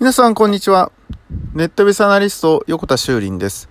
皆さん、こんにちは。ネットベースアナリスト、横田修林です、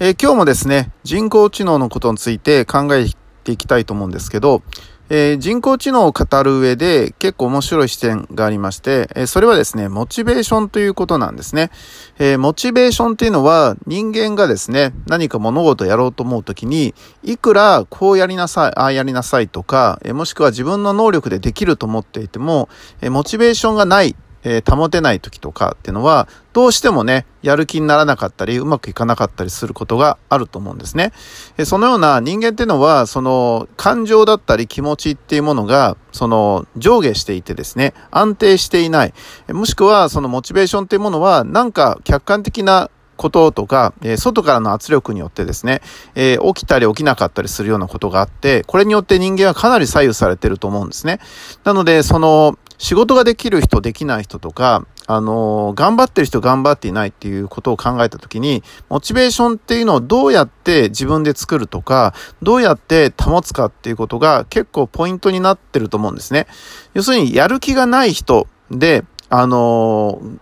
えー、今日もですね、人工知能のことについて考えていきたいと思うんですけど、えー、人工知能を語る上で結構面白い視点がありまして、えー、それはですね、モチベーションということなんですね。え、モチベーションっていうのは人間がですね、何か物事をやろうと思うときに、いくらこうやりなさい、ああやりなさいとか、えもしくは自分の能力でできると思っていても、えモチベーションがないえー、保てない時とかっていうのは、どうしてもね、やる気にならなかったり、うまくいかなかったりすることがあると思うんですね。えそのような人間っていうのは、その感情だったり気持ちっていうものが、その上下していてですね、安定していない。もしくは、そのモチベーションっていうものは、なんか客観的なこととか、えー、外からの圧力によってですね、えー、起きたり起きなかったりするようなことがあって、これによって人間はかなり左右されてると思うんですね。なので、その、仕事ができる人、できない人とか、あのー、頑張ってる人、頑張っていないっていうことを考えたときに、モチベーションっていうのをどうやって自分で作るとか、どうやって保つかっていうことが結構ポイントになってると思うんですね。要するに、やる気がない人で、あのー、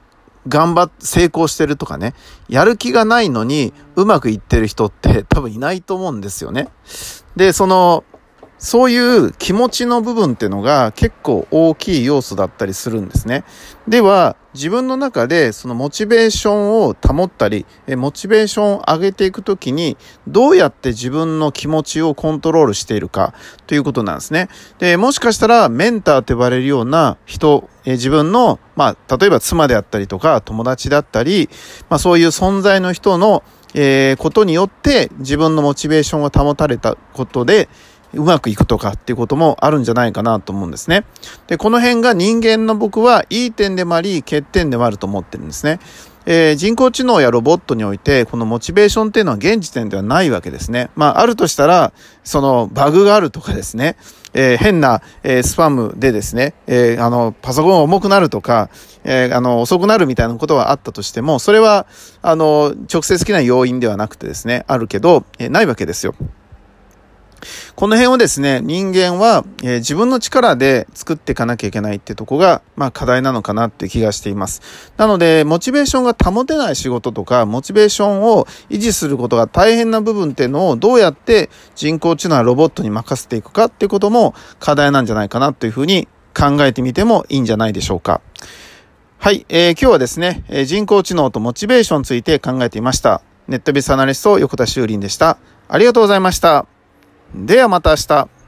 頑張って成功してるとかね、やる気がないのにうまくいってる人って多分いないと思うんですよね。で、その、そういう気持ちの部分っていうのが結構大きい要素だったりするんですね。では、自分の中でそのモチベーションを保ったり、モチベーションを上げていくときに、どうやって自分の気持ちをコントロールしているかということなんですね。で、もしかしたらメンターって呼ばれるような人、自分の、まあ、例えば妻であったりとか、友達だったり、まあそういう存在の人の、えー、ことによって自分のモチベーションが保たれたことで、うまくいくとかっていうこともあるんじゃないかなと思うんですね。で、この辺が人間の僕はいい点でもあり、欠点でもあると思ってるんですね。えー、人工知能やロボットにおいて、このモチベーションっていうのは現時点ではないわけですね。まあ、あるとしたら、そのバグがあるとかですね、えー、変な、えー、スパムでですね、えあの、パソコンが重くなるとか、えあの、遅くなるみたいなことはあったとしても、それは、あの、直接的な要因ではなくてですね、あるけど、えないわけですよ。この辺をですね、人間は、えー、自分の力で作っていかなきゃいけないってとこが、まあ課題なのかなって気がしています。なので、モチベーションが保てない仕事とか、モチベーションを維持することが大変な部分っていうのをどうやって人工知能やロボットに任せていくかっていうことも課題なんじゃないかなというふうに考えてみてもいいんじゃないでしょうか。はい、えー、今日はですね、え人工知能とモチベーションについて考えていました。ネットビスアナリスト横田修林でした。ありがとうございました。ではまた明日。